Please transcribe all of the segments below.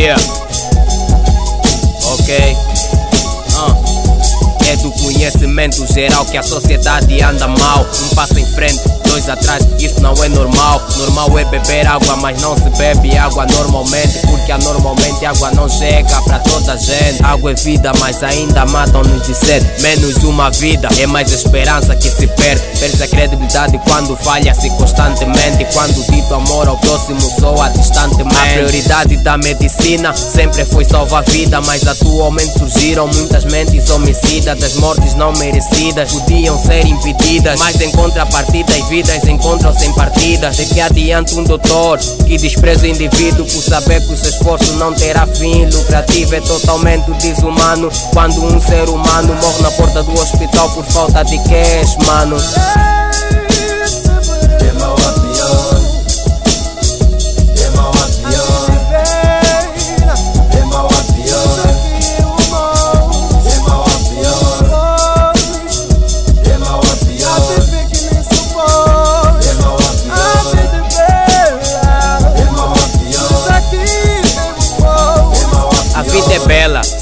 Yeah. Okay. É do conhecimento geral que a sociedade anda mal. Um passo em frente, dois atrás, isso não é normal. Normal é beber água, mas não se bebe água normalmente. Porque anormalmente água não chega pra toda a gente. Água é vida, mas ainda matam-nos de sede. Menos uma vida, é mais esperança que se perde. Perde a credibilidade quando falha-se constantemente. Quando dito amor ao próximo soa distantemente. A prioridade da medicina sempre foi salvar a vida. Mas atualmente surgiram muitas mentes homicidas. Das mortes não merecidas podiam ser impedidas. Mas em contrapartida, as vidas encontram-se em partidas. De que adianta um doutor que despreza o indivíduo por saber que o seu esforço não terá fim. Lucrativo é totalmente desumano. Quando um ser humano morre na porta do hospital por falta de cash, mano.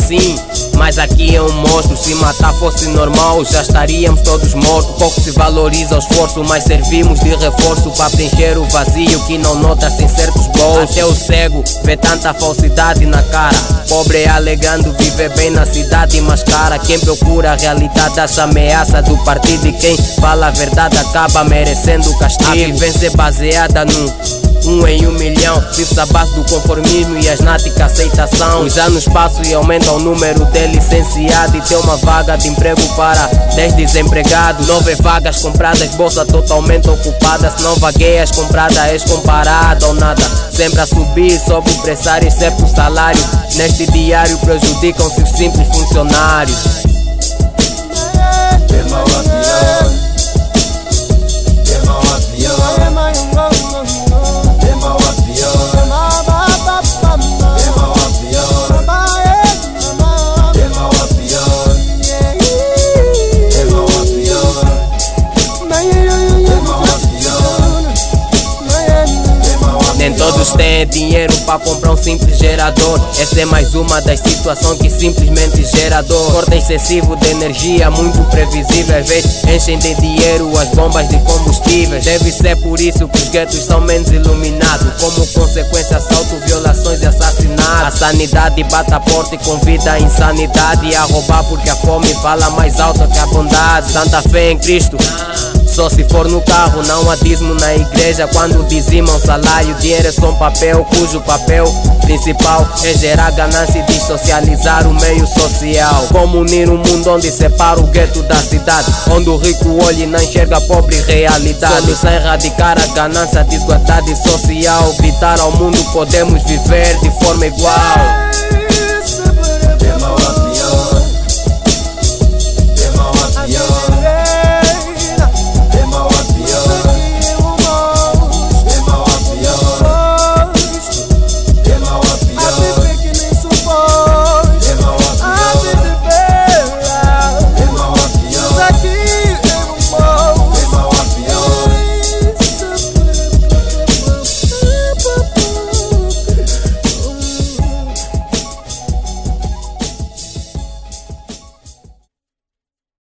Bela, sim. Mas aqui é um monstro, se matar fosse normal já estaríamos todos mortos. Pouco se valoriza o esforço, mas servimos de reforço Para preencher o vazio que não nota-se em certos bolsos. Até o cego vê tanta falsidade na cara. Pobre alegando viver bem na cidade mas cara Quem procura a realidade acha ameaça do partido E quem fala a verdade acaba merecendo castigo. A vivência é baseada num um em um milhão, vive à base do conformismo e asnática aceitação. Os anos passam e aumenta o número de licenciados e tem uma vaga de emprego para 10 desempregados. Nove vagas compradas, bolsa totalmente ocupada. Se não vagueias comprada, és comparado ou nada. Sempre a subir, sobe o pressário e sempre o salário. Neste diário prejudicam-se os simples funcionários. Todos têm dinheiro para comprar um simples gerador. Essa é mais uma das situações que simplesmente gerador. Corte excessivo de energia, muito previsível. Às vezes enchem de dinheiro as bombas de combustíveis. Deve ser por isso que os guetos são menos iluminados. Como consequência, assalto, violações e assassinatos. A sanidade bate a porta e convida a insanidade a roubar porque a fome fala mais alto que a bondade. Santa fé em Cristo. Só se for no carro, não há dízimo na igreja. Quando dizimam salário, dinheiro é só um papel, cujo papel principal é gerar ganância e dessocializar o meio social. Como unir um mundo onde separa o gueto da cidade, onde o rico olha e não enxerga a pobre realidade. Solução erradicar a ganância, desigualdade social. Gritar ao mundo, podemos viver de forma igual.